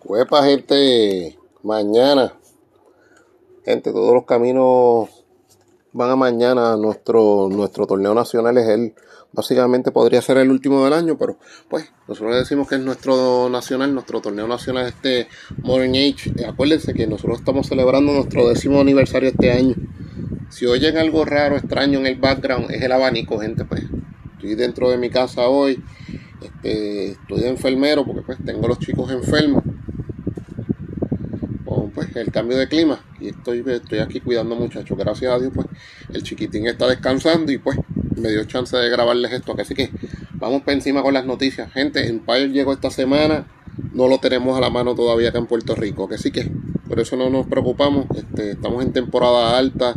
Cuepa, gente, mañana. Gente, todos los caminos van a mañana. Nuestro, nuestro torneo nacional es el, básicamente podría ser el último del año, pero pues nosotros decimos que es nuestro nacional, nuestro torneo nacional este Modern Age. Acuérdense que nosotros estamos celebrando nuestro décimo aniversario este año. Si oyen algo raro, extraño en el background, es el abanico, gente, pues. Estoy dentro de mi casa hoy. Este, estoy de enfermero porque pues tengo los chicos enfermos pues el cambio de clima y estoy, estoy aquí cuidando muchachos. Gracias a Dios, pues el chiquitín está descansando y pues me dio chance de grabarles esto. Así que vamos para encima con las noticias. Gente, Empire llegó esta semana, no lo tenemos a la mano todavía acá en Puerto Rico. Así que por eso no nos preocupamos. Este, estamos en temporada alta.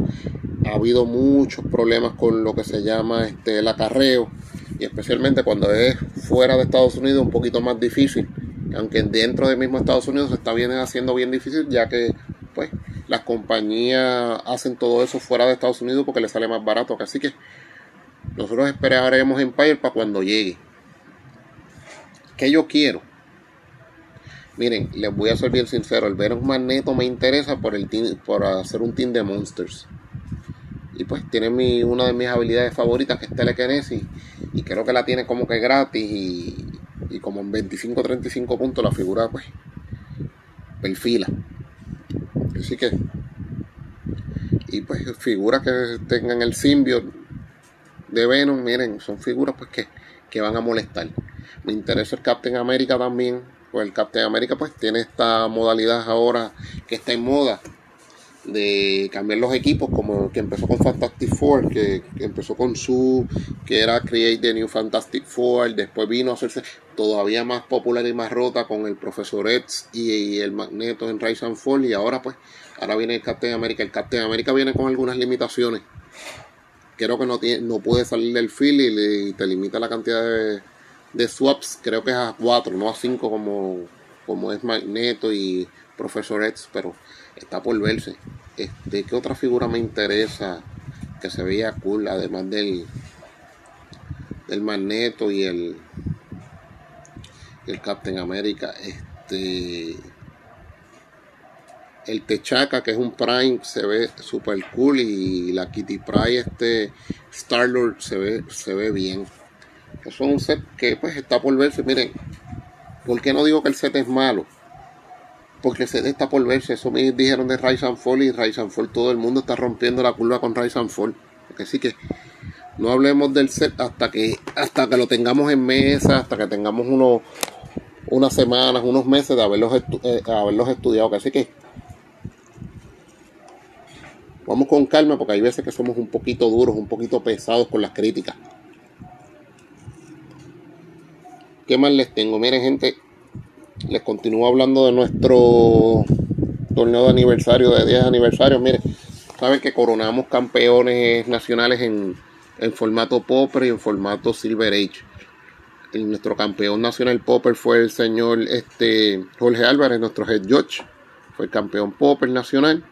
Ha habido muchos problemas con lo que se llama este, el acarreo y especialmente cuando es fuera de Estados Unidos un poquito más difícil aunque dentro del mismo Estados Unidos se está bien haciendo bien difícil, ya que pues las compañías hacen todo eso fuera de Estados Unidos porque les sale más barato. Así que nosotros esperaremos Empire para cuando llegue. ¿Qué yo quiero? Miren, les voy a ser bien sincero, el Venom Magneto me interesa por el por hacer un team de monsters. Y pues tiene mi, una de mis habilidades favoritas que es telekinesis. Y creo que la tiene como que gratis. Y, y como en 25 35 puntos la figura pues perfila. Así que y pues figuras que tengan el simbio de Venom miren son figuras pues que, que van a molestar. Me interesa el Captain America también pues el Captain America pues tiene esta modalidad ahora que está en moda de cambiar los equipos, como que empezó con Fantastic Four, que, empezó con su, que era Create the New Fantastic Four, después vino a hacerse todavía más popular y más rota con el Profesor X y, el Magneto en Rise and Fall, y ahora pues, ahora viene el Captain America. El Captain America viene con algunas limitaciones. Creo que no, tiene, no puede salir del field y, te limita la cantidad de, de, swaps, creo que es a 4, no a 5 como, como es Magneto y Profesor X, pero está por verse. Este, ¿Qué otra figura me interesa que se veía cool, además del, del Magneto y el, el Captain America? Este, el Techaca, que es un Prime, se ve super cool y la Kitty Prime, este Star-Lord, se ve, se ve bien. Es un set que pues está por verse. Miren, ¿por qué no digo que el set es malo? Porque se está por verse. Eso me dijeron de Rise and Fall y Rise and Fall. Todo el mundo está rompiendo la curva con Rise and Fall. Porque sí que no hablemos del set hasta que hasta que lo tengamos en mesa, hasta que tengamos unos unas semanas, unos meses de haberlos, eh, haberlos estudiado. Así que vamos con calma porque hay veces que somos un poquito duros, un poquito pesados con las críticas. ¿Qué más les tengo? Miren gente, les continúo hablando de nuestro torneo de aniversario, de 10 aniversario. Miren, saben que coronamos campeones nacionales en, formato Popper y en formato Silver Age. Nuestro campeón nacional Popper fue el señor este, Jorge Álvarez, nuestro head judge. Fue el campeón Popper nacional.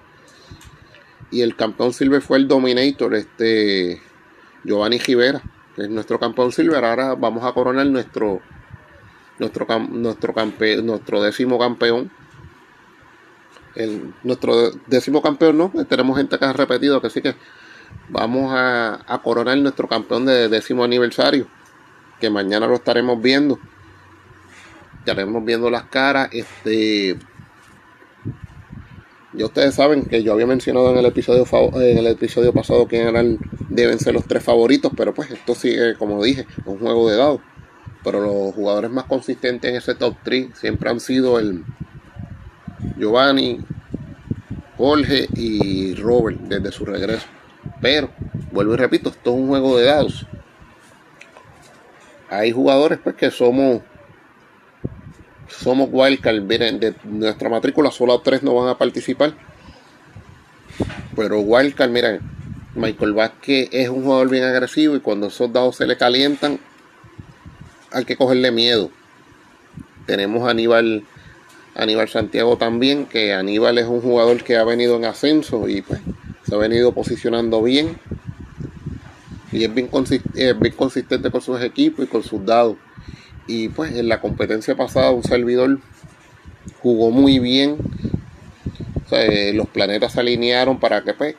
Y el campeón Silver fue el Dominator, este Giovanni Rivera, que es nuestro campeón Silver. Ahora vamos a coronar nuestro nuestro, nuestro, campe, nuestro décimo campeón. El, nuestro décimo campeón, ¿no? Tenemos gente que ha repetido, que sí que vamos a, a coronar nuestro campeón de décimo aniversario, que mañana lo estaremos viendo. Estaremos viendo las caras. Este, ya ustedes saben que yo había mencionado en el episodio en el episodio pasado que eran deben ser los tres favoritos, pero pues esto sigue, como dije, un juego de dados pero los jugadores más consistentes en ese top 3 siempre han sido el Giovanni, Jorge y Robert desde su regreso. Pero, vuelvo y repito, esto es un juego de dados. Hay jugadores pues que somos somos wildcard. Miren, de nuestra matrícula solo tres no van a participar. Pero wildcard, miren, Michael Vázquez es un jugador bien agresivo y cuando esos dados se le calientan, hay que cogerle miedo. Tenemos a Aníbal, Aníbal Santiago también, que Aníbal es un jugador que ha venido en ascenso y pues se ha venido posicionando bien. Y es bien, consistente, con sus equipos y con sus dados. Y pues en la competencia pasada un servidor jugó muy bien. los planetas se alinearon para que pues,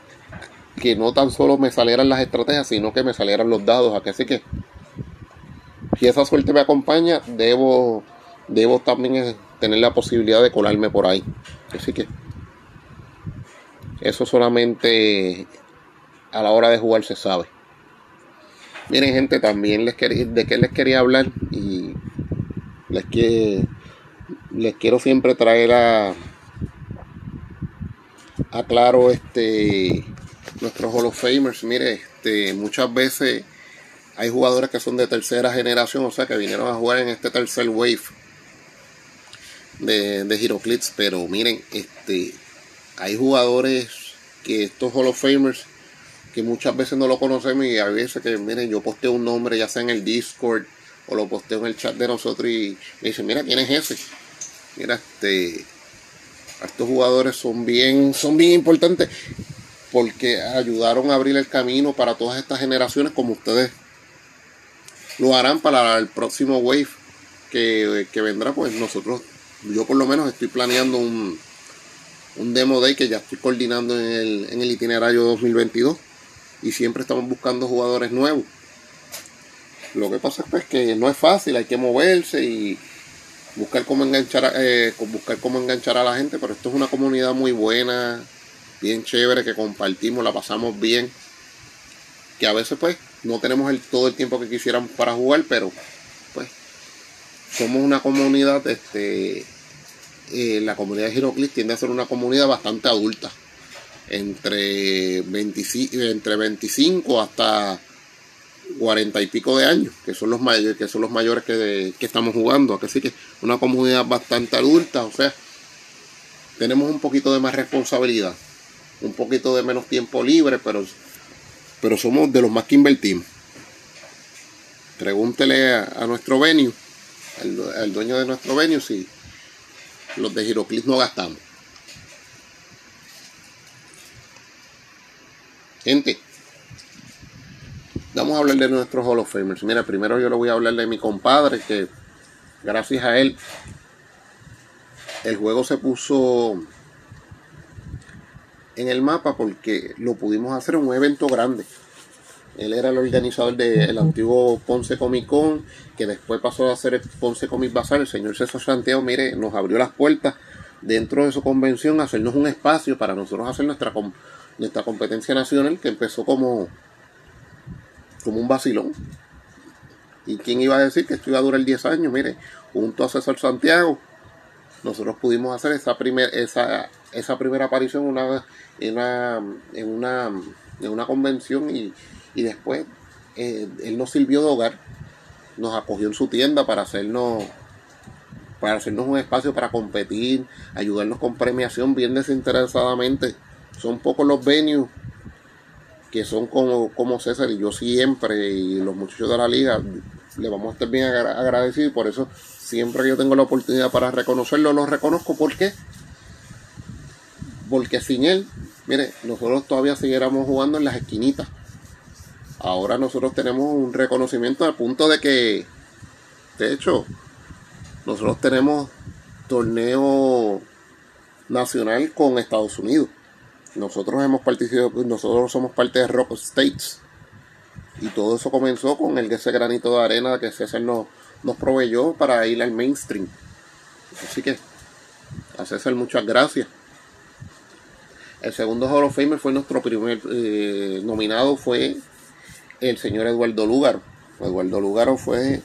que no tan solo me salieran las estrategias, sino que me salieran los dados. Así que si esa suerte me acompaña, debo, debo también tener la posibilidad de colarme por ahí. Así que eso solamente a la hora de jugar se sabe. Miren gente, también les quería, de qué les quería hablar y les, que, les quiero siempre traer a, a claro este nuestros Hall of Famers. Mire, este, muchas veces hay jugadores que son de tercera generación, o sea, que vinieron a jugar en este tercer wave de, de Heroclix, pero miren, este, hay jugadores que estos Hall of Famers que muchas veces no lo conocemos y a veces que, miren, yo posteo un nombre ya sea en el Discord o lo posteo en el chat de nosotros y me dicen, mira, ¿quién es ese? Mira, este, estos jugadores son bien, son bien importantes porque ayudaron a abrir el camino para todas estas generaciones como ustedes lo harán para el próximo wave que, que vendrá, pues nosotros, yo por lo menos estoy planeando un, un demo day que ya estoy coordinando en el, en el itinerario 2022 y siempre estamos buscando jugadores nuevos. Lo que pasa es pues, que no es fácil, hay que moverse y buscar cómo enganchar, eh, buscar cómo enganchar a la gente, pero esto es una comunidad muy buena, bien chévere, que compartimos, la pasamos bien, que a veces pues no tenemos el, todo el tiempo que quisiéramos para jugar, pero pues somos una comunidad este, eh, la comunidad de Giroclis tiende a ser una comunidad bastante adulta, entre 25, entre 25 hasta 40 y pico de años, que son los mayores, que son los mayores que, estamos jugando. Así que una comunidad bastante adulta, o sea, tenemos un poquito de más responsabilidad, un poquito de menos tiempo libre, pero, pero somos de los más que invertimos. Pregúntele a, nuestro venue, al, dueño de nuestro venue, si los de Giroclis no gastamos. Gente, vamos a hablar de nuestros Hall of Famers. Mira, primero yo le voy a hablar de mi compadre, que gracias a él el juego se puso en el mapa porque lo pudimos hacer un evento grande. Él era el organizador del antiguo Ponce Comic Con, que después pasó a ser el Ponce Comic Bazar. El señor César Santiago, mire, nos abrió las puertas dentro de su convención, hacernos un espacio para nosotros hacer nuestra, nuestra competencia nacional, que empezó como, como un vacilón. ¿Y quién iba a decir que esto iba a durar 10 años? Mire, junto a César Santiago, nosotros pudimos hacer esa, primer, esa, esa primera aparición una, en, una, en, una, en una convención y y después eh, él nos sirvió de hogar, nos acogió en su tienda para hacernos para hacernos un espacio para competir, ayudarnos con premiación bien desinteresadamente. Son pocos los venues que son como, como César y yo siempre y los muchachos de la liga le vamos a estar bien agradecidos y por eso siempre que yo tengo la oportunidad para reconocerlo lo reconozco porque porque sin él mire nosotros todavía siguiéramos jugando en las esquinitas ahora nosotros tenemos un reconocimiento al punto de que, de hecho, nosotros tenemos torneo nacional con Estados Unidos. Nosotros hemos participado, nosotros somos parte de Rock States. Y todo eso comenzó con el ese granito de arena que César nos, nos proveyó para ir al mainstream. Así que a César muchas gracias. El segundo Hall of Famer fue nuestro primer eh, nominado, fue el señor Eduardo Lugaro. Eduardo Lugaro fue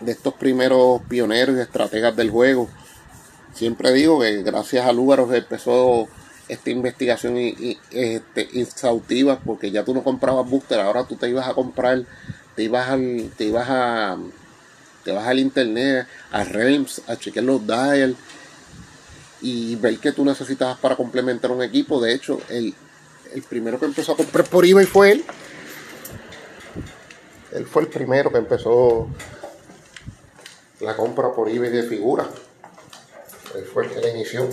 de estos primeros pioneros y estrategas del juego. Siempre digo que gracias a Lugaro empezó esta investigación este, exhaustiva porque ya tú no comprabas booster, ahora tú te ibas a comprar, te ibas al, te ibas a te vas al internet, a Realms, a chequear los dial y ver qué tú necesitabas para complementar un equipo. De hecho, el, el primero que empezó a comprar por eBay fue él. Él fue el primero que empezó la compra por eBay de figuras. Él fue el que la inició.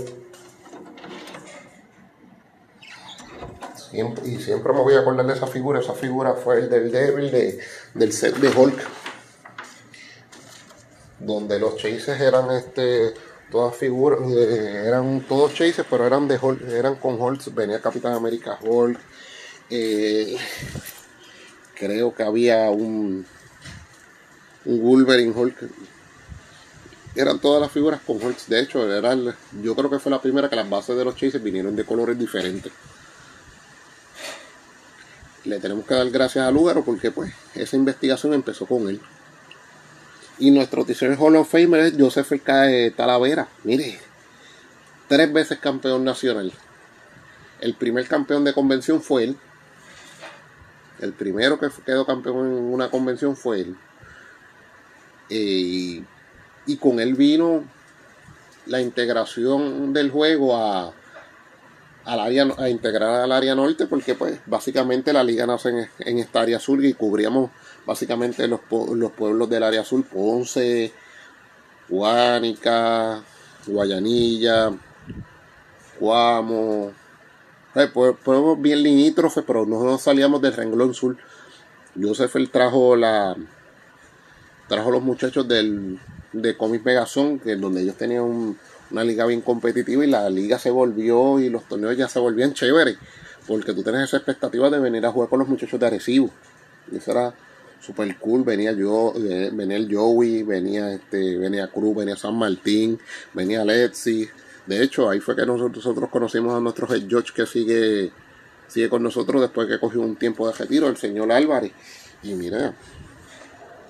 y siempre me voy a acordar de esa figura. Esa figura fue el del Devil de, del set de Hulk. Donde los chases eran este todas figuras, eh, eran todos chases, pero eran de eran con Hulk, venía Capitán América Hulk, eh, creo que había un, un Wolverine Hulk, eran todas las figuras con Hulk, de hecho, era yo creo que fue la primera que las bases de los chases vinieron de colores diferentes. Le tenemos que dar gracias a Lugaro porque pues esa investigación empezó con él. Y nuestro tercer Hall of Famer es Joseph Talavera. Mire, tres veces campeón nacional. El primer campeón de convención fue él. El primero que quedó campeón en una convención fue él. Eh, y con él vino la integración del juego a, al área, a integrar al área norte porque pues básicamente la liga nace en, en esta área sur y cubríamos básicamente los, los pueblos del área sur, Ponce, Guánica, Guayanilla, Cuamo, eh, pueblos bien limítrofes, pero no salíamos del renglón sur. Joseph trajo la trajo los muchachos del de Comic Megazón, que donde ellos tenían un, una liga bien competitiva y la liga se volvió y los torneos ya se volvían chéveres, porque tú tienes esa expectativa de venir a jugar con los muchachos de Arecibo. Y eso era super cool, venía yo, eh, venía el Joey, venía este, venía Cruz, venía San Martín, venía Lexi. De hecho, ahí fue que nosotros conocimos a nuestro head judge que sigue, sigue con nosotros después que cogió un tiempo de retiro, el señor Álvarez. Y mira,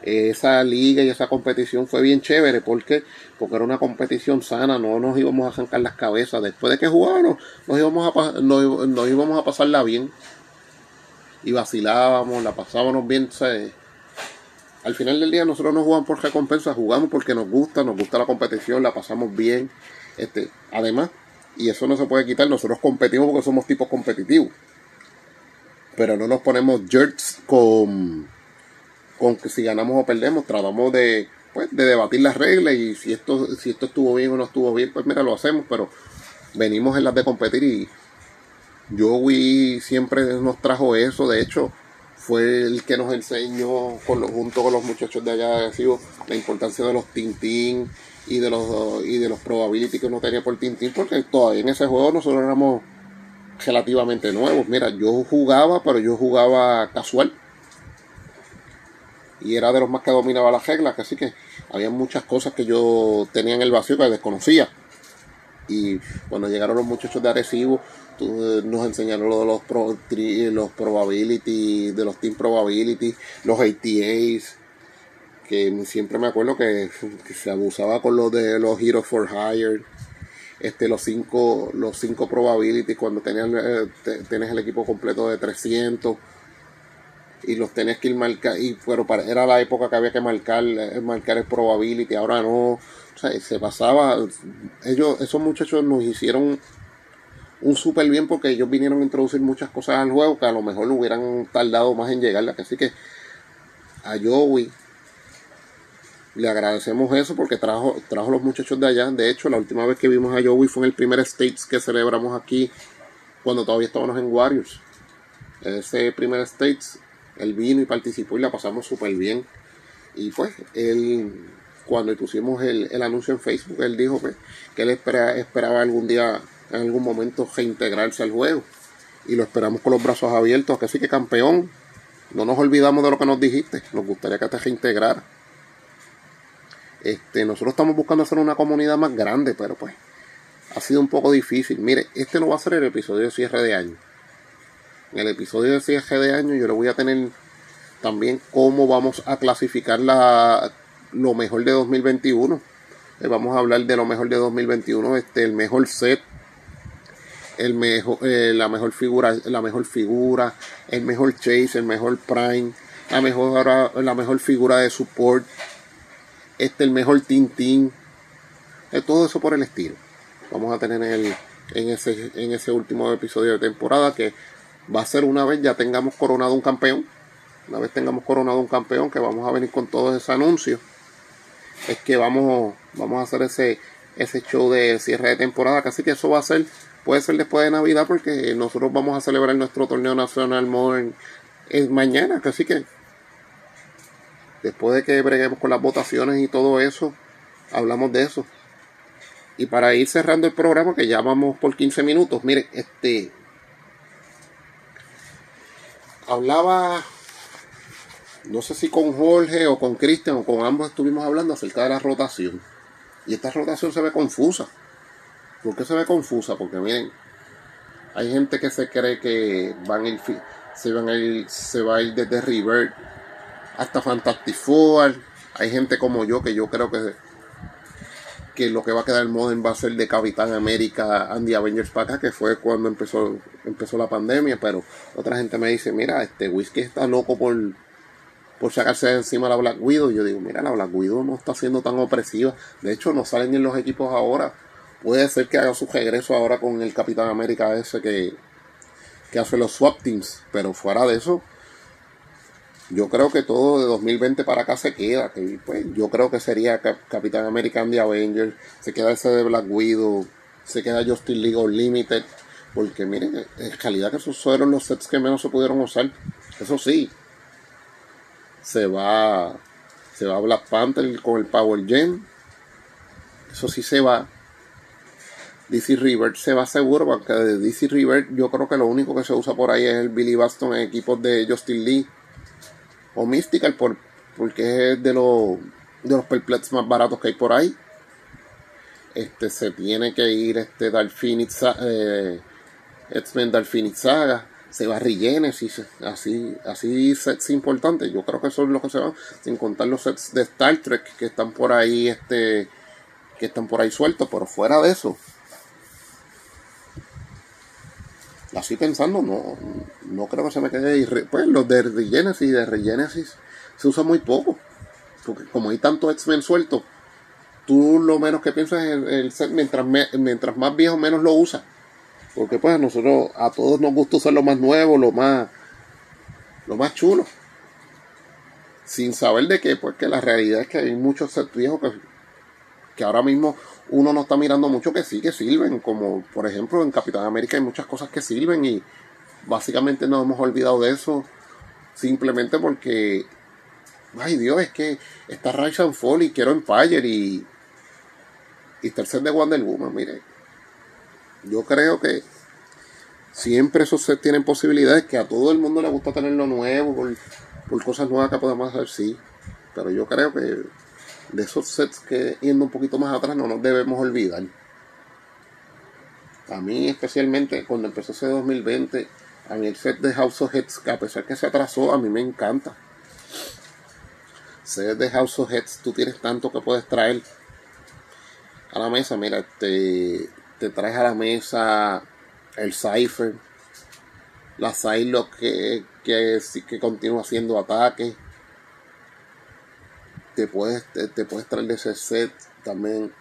esa liga y esa competición fue bien chévere. Porque porque era una competición sana no nos íbamos a arrancar las cabezas. Después de que jugábamos nos íbamos a nos, íbamos a pasarla bien. Y vacilábamos la pasábamos bien al final del día nosotros no jugamos por recompensa jugamos porque nos gusta nos gusta la competición la pasamos bien este además y eso no se puede quitar nosotros competimos porque somos tipos competitivos. Pero no nos ponemos jerks con con que si ganamos o perdemos, tratamos de, pues, de debatir las reglas y si esto, si esto estuvo bien o no estuvo bien, pues mira, lo hacemos, pero venimos en las de competir y Joey siempre nos trajo eso, de hecho fue el que nos enseñó con junto con los muchachos de allá de la importancia de los Tintín y de los y de los probability que uno tenía por Tintín porque todavía en ese juego nosotros éramos relativamente nuevos. Mira, yo jugaba, pero yo jugaba casual y era de los más que dominaba las reglas, así que había muchas cosas que yo tenía en el vacío que desconocía. Y cuando llegaron los muchachos de Arecibo, eh, nos enseñaron lo de los, pro, probability, de los team probability, los ATAs, que siempre me acuerdo que, se abusaba con lo de los Heroes for Hire, este, los cinco, los cinco probability cuando tenían, eh, el equipo completo de 300 y los tenés que ir marcar y pero era la época que había que marcar eh, marcar el probability ahora no o sea, se pasaba ellos esos muchachos nos hicieron un súper bien porque ellos vinieron a introducir muchas cosas al juego que a lo mejor hubieran tardado más en llegar así que a Joey le agradecemos eso porque trajo, trajo los muchachos de allá. De hecho, la última vez que vimos a Joey fue en el primer States que celebramos aquí cuando todavía estábamos en Warriors. Ese primer States él vino y participó y la pasamos súper bien. Y pues, él, cuando pusimos el, anuncio en Facebook, él dijo que, que él esperaba algún día, en algún momento, reintegrarse al juego. Y lo esperamos con los brazos abiertos. Así que campeón, no nos olvidamos de lo que nos dijiste. Nos gustaría que te reintegrara. Este, nosotros estamos buscando hacer una comunidad más grande, pero pues ha sido un poco difícil. Mire, este no va a ser el episodio de cierre de año. En el episodio de cierre de año yo le voy a tener también cómo vamos a clasificar la, lo mejor de 2021. Eh, vamos a hablar de lo mejor de 2021, este, el mejor set, el mejor, eh, la mejor figura, la mejor figura, el mejor chase, el mejor prime, la mejor, la mejor figura de support, este, el mejor tintín, eh, todo eso por el estilo. Vamos a tener el, en ese, en ese último episodio de temporada que va a ser una vez ya tengamos coronado un campeón. Una vez tengamos coronado un campeón, que vamos a venir con todos esos anuncios, es que vamos, vamos a hacer ese, ese show de cierre de temporada. Casi que eso va a ser, puede ser después de Navidad, porque nosotros vamos a celebrar nuestro torneo nacional Modern es mañana. Así que después de que breguemos con las votaciones y todo eso, hablamos de eso. Y para ir cerrando el programa, que ya vamos por 15 minutos, miren, este. Hablaba, no sé si con Jorge o con Cristian o con ambos estuvimos hablando acerca de la rotación. Y esta rotación se ve confusa. ¿Por qué se ve confusa? Porque miren, hay gente que se cree que van a ir, se, van se va a ir desde River hasta Fantastic. Hay gente como yo que yo creo que que lo que va a quedar modern va a ser de Capitán América Andy Avengers para que fue cuando empezó, empezó la pandemia, pero otra gente me dice, mira, este whisky está loco por, por sacarse de encima la Black Widow. Yo digo, mira, la Black Widow no está siendo tan opresiva. De hecho, no salen en los equipos ahora. Puede ser que haga su regreso ahora con el Capitán América ese que, que hace los swap teams. Pero fuera de eso, yo creo que todo de 2020 para acá se queda. Que, pues, yo creo que sería Capitán American de Avengers, se queda ese de Black Widow, se queda Justin League Unlimited. Porque miren, en realidad que esos fueron los sets que menos se pudieron usar. Eso sí, se va, se va Black Panther con el Power Gem. Eso sí se va. DC River se va seguro, porque de DC River yo creo que lo único que se usa por ahí es el Billy Baston en equipos de Justin Lee o Mystical por, porque es de los de los perplex más baratos que hay por ahí. Este se tiene que ir este Phoenix eh, X-Men Phoenix Saga, se va Regenesis, así, así sets importantes. Yo creo que son los que se van, sin contar los sets de Star Trek que están por ahí, este, que están por ahí sueltos, pero fuera de eso, así pensando, no, no creo que se me quede. Pues los de Regenesis y de Regenesis se usa muy poco. Porque como hay tanto X-Men suelto, tú lo menos que piensas es el, set, mientras, mientras más viejo, menos lo usas. Porque pues a nosotros, a todos nos gusta usar lo más nuevo, lo más, lo más chulo. Sin saber de qué, porque la realidad es que hay muchos sets viejos que, que ahora mismo uno no está mirando mucho que sí que sirven, como por ejemplo en Capitán América hay muchas cosas que sirven y básicamente nos hemos olvidado de eso simplemente porque, ay Dios, es que está Rise and Fall y quiero Empire y, y set de Wonder Woman, mire, yo creo que siempre esos sets tienen posibilidades que a todo el mundo le gusta tener lo nuevo por, por cosas nuevas que podemos hacer, sí, pero yo creo que de esos sets que yendo un poquito más atrás no nos debemos olvidar. A mí especialmente cuando empezó ese 2020, a mí el set de House of Heads, que a pesar que se atrasó, a mí me encanta. Set de House of Heads, tú tienes tanto que puedes traer a la mesa. Mira, te, te traes a la mesa el Cypher, la Psylocke que, que, que continúa haciendo ataques te puedes, te, puedes traer de ese set también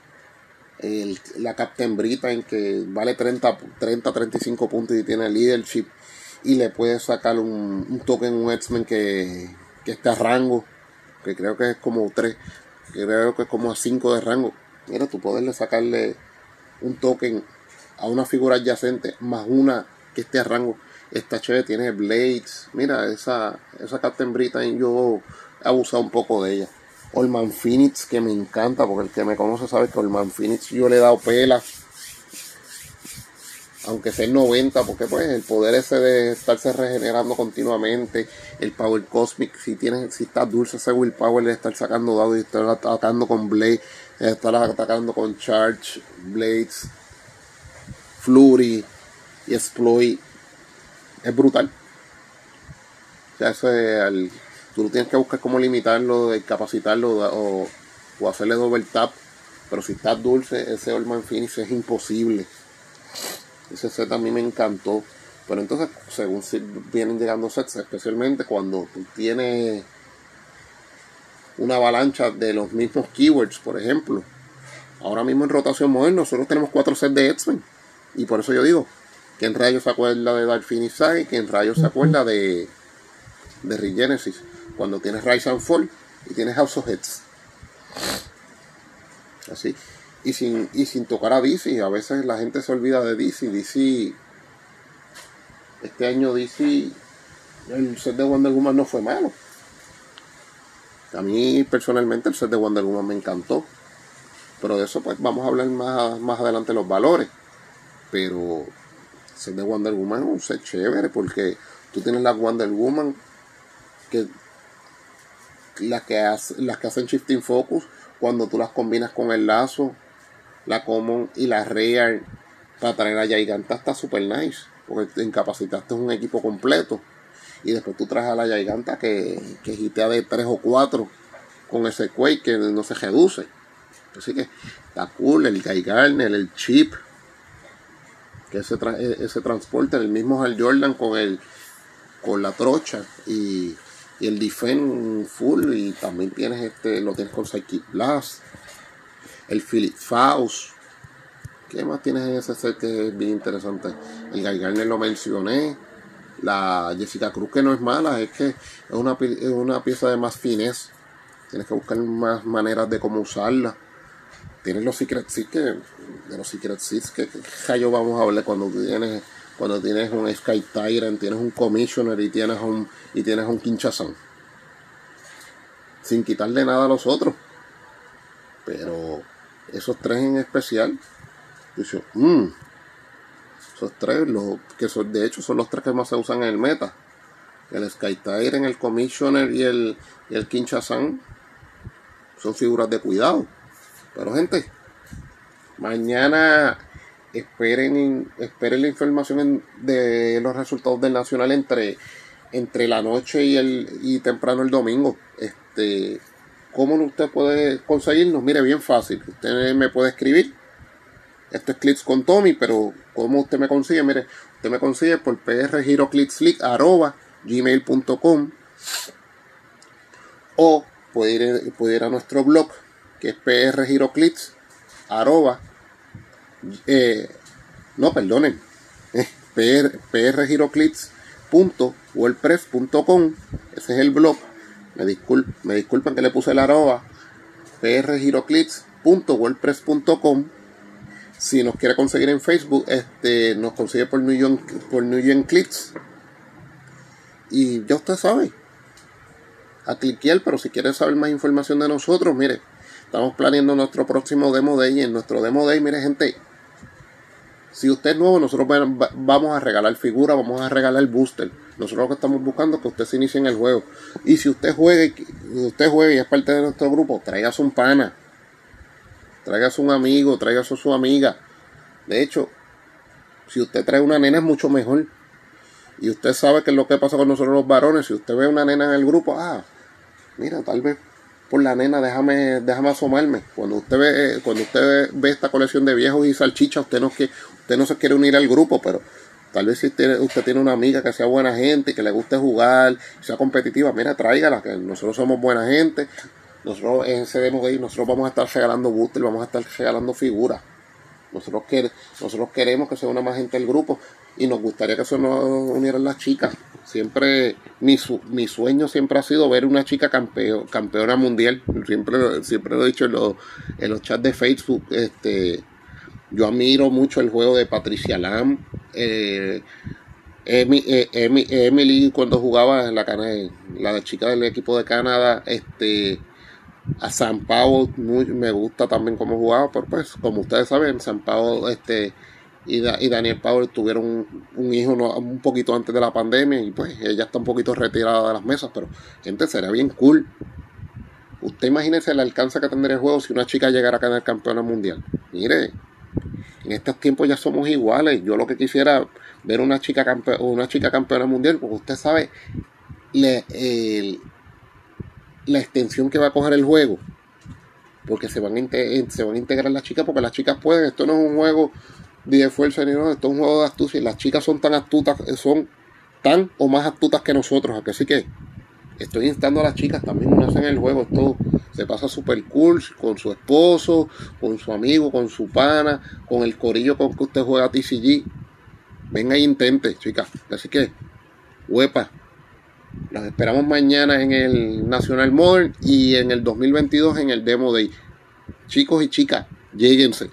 la Captain Britain que vale 30, 30, 35 puntos y tiene leadership y le puedes sacar un, un token, un X-Men que, que está a rango, que creo que es como 3, creo que es como a 5 de rango. Mira, tú puedes sacarle un token a una figura adyacente más una que esté a rango. Esta chévere tiene Blades. Mira, esa, esa Captain Britain yo he abusado un poco de ella. Olman Phoenix, que me encanta, porque el que me conoce sabe que Olman Phoenix yo le he dado pela. Aunque sea el 90, porque pues el poder ese de estarse regenerando continuamente, el Power Cosmic, si tienes, si estás dulce ese Power de estar sacando dados y estar atacando con Blade, estar atacando con Charge, Blades, Flurry y Exploit, es brutal. Sea, eso es al Tú tienes que buscar cómo limitarlo, capacitarlo o, o hacerle doble tap. Pero si estás dulce, ese Allman Finish es imposible. Ese set a mí me encantó. Pero entonces, según vienen llegando sets, especialmente cuando tú tienes una avalancha de los mismos keywords, por ejemplo. Ahora mismo en rotación moderna, nosotros tenemos cuatro sets de X-Men. Y por eso yo digo, que en rayos se acuerda de Dark Phoenix y que en rayos se acuerda de, de Regenesis cuando tienes Rise and Fall y tienes House of Heads. Así. Y sin, y sin tocar a DC, a veces la gente se olvida de DC. DC, este año DC, el set de Wonder Woman no fue malo. A mí personalmente el set de Wonder Woman me encantó. Pero de eso pues vamos a hablar más, más adelante los valores. Pero ser de Wonder Woman es un set chévere porque tú tienes la Wonder Woman que las que, hacen shifting focus cuando tú las combinas con el lazo, la common y la real para traer a Giganta está super nice porque incapacitaste un equipo completo y después tú traes a la Giganta que, que hitea de 3 o 4 con ese Quake que no se reduce. Así que está cool, el Guy Garner, el chip, que ese, e, ese transporte, el mismo Hal Jordan con el con la trocha y, y el Defend full y también tienes este, lo tienes con Psychic Blast, el Philip Faust. ¿Qué más tienes en ese set que es bien interesante? El Guy Garner lo mencioné. La Jessica Cruz que no es mala, es que es una, es una pieza de más fines. Tienes que buscar más maneras de cómo usarla. Tienes los Secret Seeds que, de los Secret Seeds que, que yo vamos a hablar cuando tienes cuando tienes un Sky Tyrant, tienes un Commissioner y tienes un y tienes un Kinshasa. Sin quitarle nada a los otros. Pero esos tres en especial, yo mmm, esos tres, los, que son, de hecho son los tres que más se usan en el meta. El Sky Tyrant, el Commissioner y el, y el son figuras de cuidado. Pero gente, mañana esperen, esperen la información de los resultados del Nacional entre, entre la noche y, el, y temprano el domingo. Este, ¿Cómo usted puede conseguirnos? Mire, bien fácil. Usted me puede escribir. Esto es Clips con Tommy, pero ¿cómo usted me consigue? Mire, usted me consigue por gmail.com o puede ir, puede ir a nuestro blog que es prgiroclips arroba eh, no perdonen. Eh, prgiroclips.wordpress.com ese es el blog. Me, disculp, me disculpan que le puse el arroba. Prgiroclips.wordpress.com si nos quiere conseguir en Facebook este nos consigue por New York por New York Clips y ya usted sabe. A cliquear, pero si quiere saber más información de nosotros, mire, estamos planeando nuestro próximo Demo Day. Y en nuestro Demo Day, mire, gente, si usted es nuevo, nosotros vamos a regalar figuras, vamos a regalar booster. Nosotros lo que estamos buscando es que usted se inicie en el juego. Y si usted juegue, usted juegue y es parte de nuestro grupo, a un pana, a un amigo, a su amiga. De hecho, si usted trae una nena es mucho mejor. Y usted sabe que es lo que pasa con nosotros los varones. Si usted ve una nena en el grupo, ah, mira, tal vez por la nena, déjame, déjame asomarme. Cuando usted ve, cuando usted ve esta colección de viejos y salchichas, usted no, que, usted no se quiere unir al grupo, pero tal vez si usted, usted tiene una amiga que sea buena gente, que le guste jugar, sea competitiva, mira, tráigala, que nosotros somos buena gente. Nosotros en ese demo ahí, nosotros vamos a estar regalando booster, vamos a estar regalando figuras. Nosotros, nosotros queremos que sea una más gente del grupo y nos gustaría que se nos unieran las chicas. Siempre, mi, mi sueño siempre ha sido ver una chica campeo, campeona mundial. Siempre, siempre lo he dicho en los, en los chats de Facebook. Este, yo admiro mucho el juego de Patricia Lam. Eh, eh, Emily cuando jugaba en la, la chica del equipo de Canadá, este a San Pau me gusta también cómo jugaba, pero pues como ustedes saben, San Pau este y, Daniel Power tuvieron un, hijo un poquito antes de la pandemia y pues ella está un poquito retirada de las mesas, pero gente, sería bien cool. Usted imagínese el alcance que tendría el juego si una chica llegara a ganar campeona mundial. Mire, en estos tiempos ya somos iguales. Yo lo que quisiera ver una chica, una chica campeona mundial, porque usted sabe la extensión que va a coger el juego. Porque se van, a se van a integrar las chicas, porque las chicas pueden. Esto no es un juego de fuerza ni nada, esto es un juego de astucia. Las chicas son tan astutas, son tan o más astutas que nosotros. Así que estoy instando a las chicas también en el juego. Esto se pasa super cool con su esposo, con su amigo, con su pana, con el corillo con que usted juega TCG. Venga y intente, chicas. Así que, huepa. Los esperamos mañana en el National Mall y en el 2022 en el Demo Day. Chicos y chicas, lléguense.